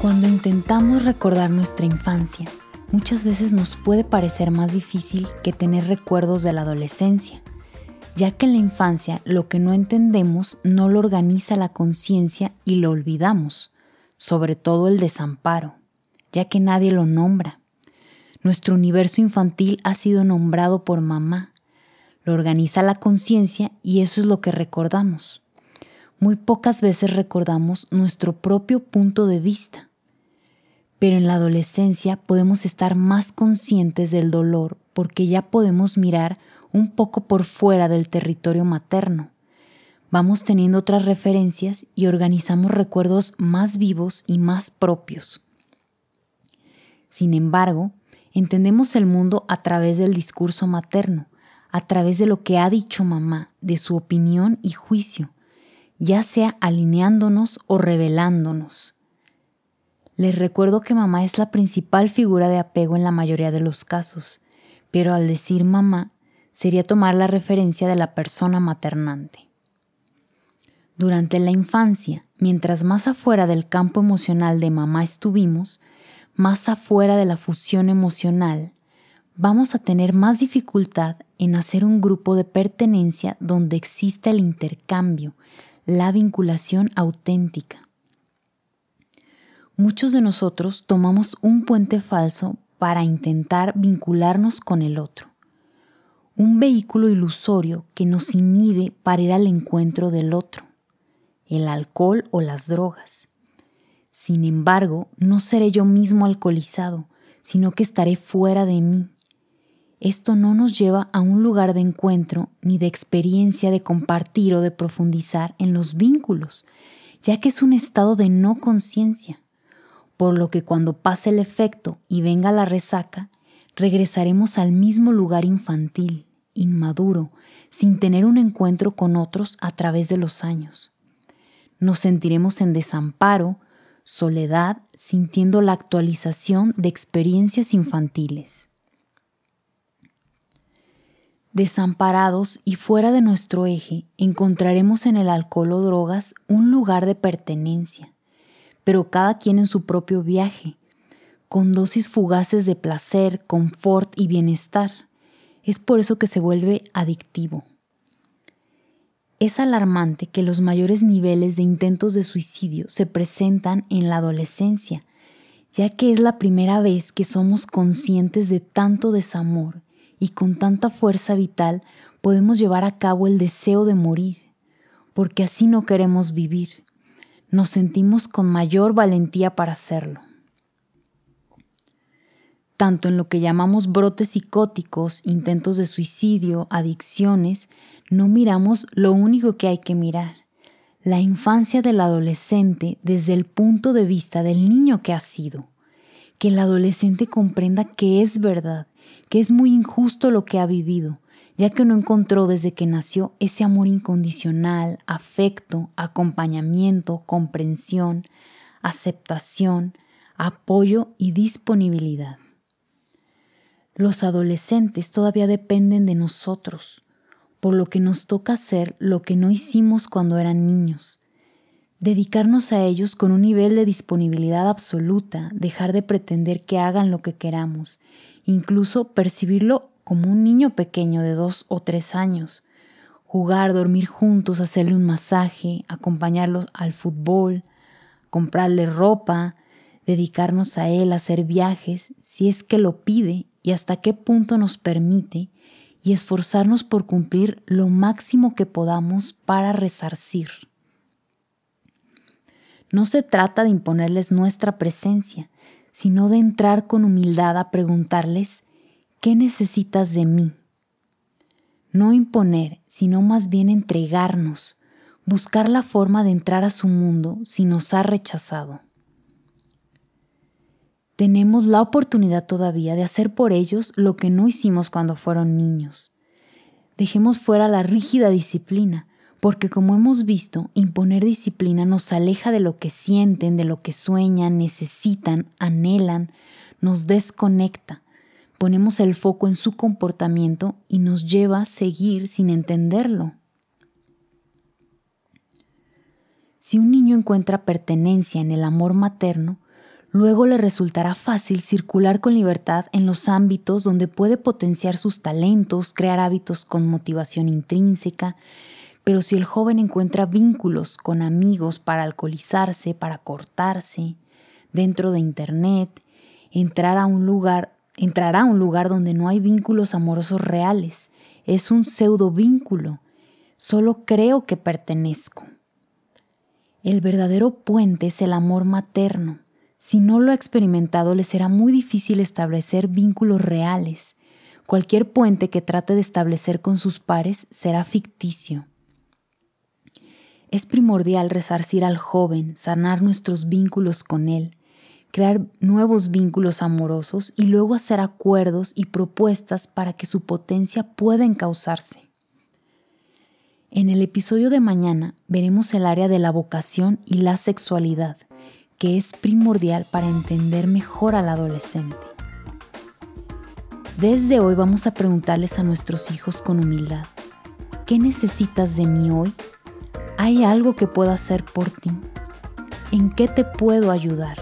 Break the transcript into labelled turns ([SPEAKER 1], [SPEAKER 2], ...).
[SPEAKER 1] Cuando intentamos recordar nuestra infancia, muchas veces nos puede parecer más difícil que tener recuerdos de la adolescencia, ya que en la infancia lo que no entendemos no lo organiza la conciencia y lo olvidamos, sobre todo el desamparo, ya que nadie lo nombra. Nuestro universo infantil ha sido nombrado por mamá, lo organiza la conciencia y eso es lo que recordamos. Muy pocas veces recordamos nuestro propio punto de vista pero en la adolescencia podemos estar más conscientes del dolor porque ya podemos mirar un poco por fuera del territorio materno. Vamos teniendo otras referencias y organizamos recuerdos más vivos y más propios. Sin embargo, entendemos el mundo a través del discurso materno, a través de lo que ha dicho mamá, de su opinión y juicio, ya sea alineándonos o revelándonos. Les recuerdo que mamá es la principal figura de apego en la mayoría de los casos, pero al decir mamá sería tomar la referencia de la persona maternante. Durante la infancia, mientras más afuera del campo emocional de mamá estuvimos, más afuera de la fusión emocional, vamos a tener más dificultad en hacer un grupo de pertenencia donde exista el intercambio, la vinculación auténtica. Muchos de nosotros tomamos un puente falso para intentar vincularnos con el otro. Un vehículo ilusorio que nos inhibe para ir al encuentro del otro, el alcohol o las drogas. Sin embargo, no seré yo mismo alcoholizado, sino que estaré fuera de mí. Esto no nos lleva a un lugar de encuentro ni de experiencia de compartir o de profundizar en los vínculos, ya que es un estado de no conciencia por lo que cuando pase el efecto y venga la resaca, regresaremos al mismo lugar infantil, inmaduro, sin tener un encuentro con otros a través de los años. Nos sentiremos en desamparo, soledad, sintiendo la actualización de experiencias infantiles. Desamparados y fuera de nuestro eje, encontraremos en el alcohol o drogas un lugar de pertenencia, pero cada quien en su propio viaje, con dosis fugaces de placer, confort y bienestar. Es por eso que se vuelve adictivo. Es alarmante que los mayores niveles de intentos de suicidio se presentan en la adolescencia, ya que es la primera vez que somos conscientes de tanto desamor y con tanta fuerza vital podemos llevar a cabo el deseo de morir, porque así no queremos vivir nos sentimos con mayor valentía para hacerlo. Tanto en lo que llamamos brotes psicóticos, intentos de suicidio, adicciones, no miramos lo único que hay que mirar, la infancia del adolescente desde el punto de vista del niño que ha sido. Que el adolescente comprenda que es verdad, que es muy injusto lo que ha vivido, ya que no encontró desde que nació ese amor incondicional, afecto, acompañamiento, comprensión, aceptación, apoyo y disponibilidad. Los adolescentes todavía dependen de nosotros, por lo que nos toca hacer lo que no hicimos cuando eran niños. Dedicarnos a ellos con un nivel de disponibilidad absoluta, dejar de pretender que hagan lo que queramos, incluso percibirlo como un niño pequeño de dos o tres años. Jugar, dormir juntos, hacerle un masaje, acompañarlos al fútbol, comprarle ropa, dedicarnos a él, hacer viajes, si es que lo pide y hasta qué punto nos permite, y esforzarnos por cumplir lo máximo que podamos para resarcir. No se trata de imponerles nuestra presencia, sino de entrar con humildad a preguntarles ¿qué necesitas de mí? No imponer, sino más bien entregarnos, buscar la forma de entrar a su mundo si nos ha rechazado. Tenemos la oportunidad todavía de hacer por ellos lo que no hicimos cuando fueron niños. Dejemos fuera la rígida disciplina, porque como hemos visto, imponer disciplina nos aleja de lo que sienten, de lo que sueñan, necesitan, anhelan, nos desconecta, ponemos el foco en su comportamiento y nos lleva a seguir sin entenderlo. Si un niño encuentra pertenencia en el amor materno, luego le resultará fácil circular con libertad en los ámbitos donde puede potenciar sus talentos, crear hábitos con motivación intrínseca, pero si el joven encuentra vínculos con amigos para alcoholizarse, para cortarse, dentro de Internet, a un lugar, entrará a un lugar donde no hay vínculos amorosos reales. Es un pseudo vínculo. Solo creo que pertenezco. El verdadero puente es el amor materno. Si no lo ha experimentado, le será muy difícil establecer vínculos reales. Cualquier puente que trate de establecer con sus pares será ficticio. Es primordial resarcir al joven, sanar nuestros vínculos con él, crear nuevos vínculos amorosos y luego hacer acuerdos y propuestas para que su potencia pueda encauzarse. En el episodio de mañana veremos el área de la vocación y la sexualidad, que es primordial para entender mejor al adolescente. Desde hoy vamos a preguntarles a nuestros hijos con humildad, ¿qué necesitas de mí hoy? ¿Hay algo que pueda hacer por ti? ¿En qué te puedo ayudar?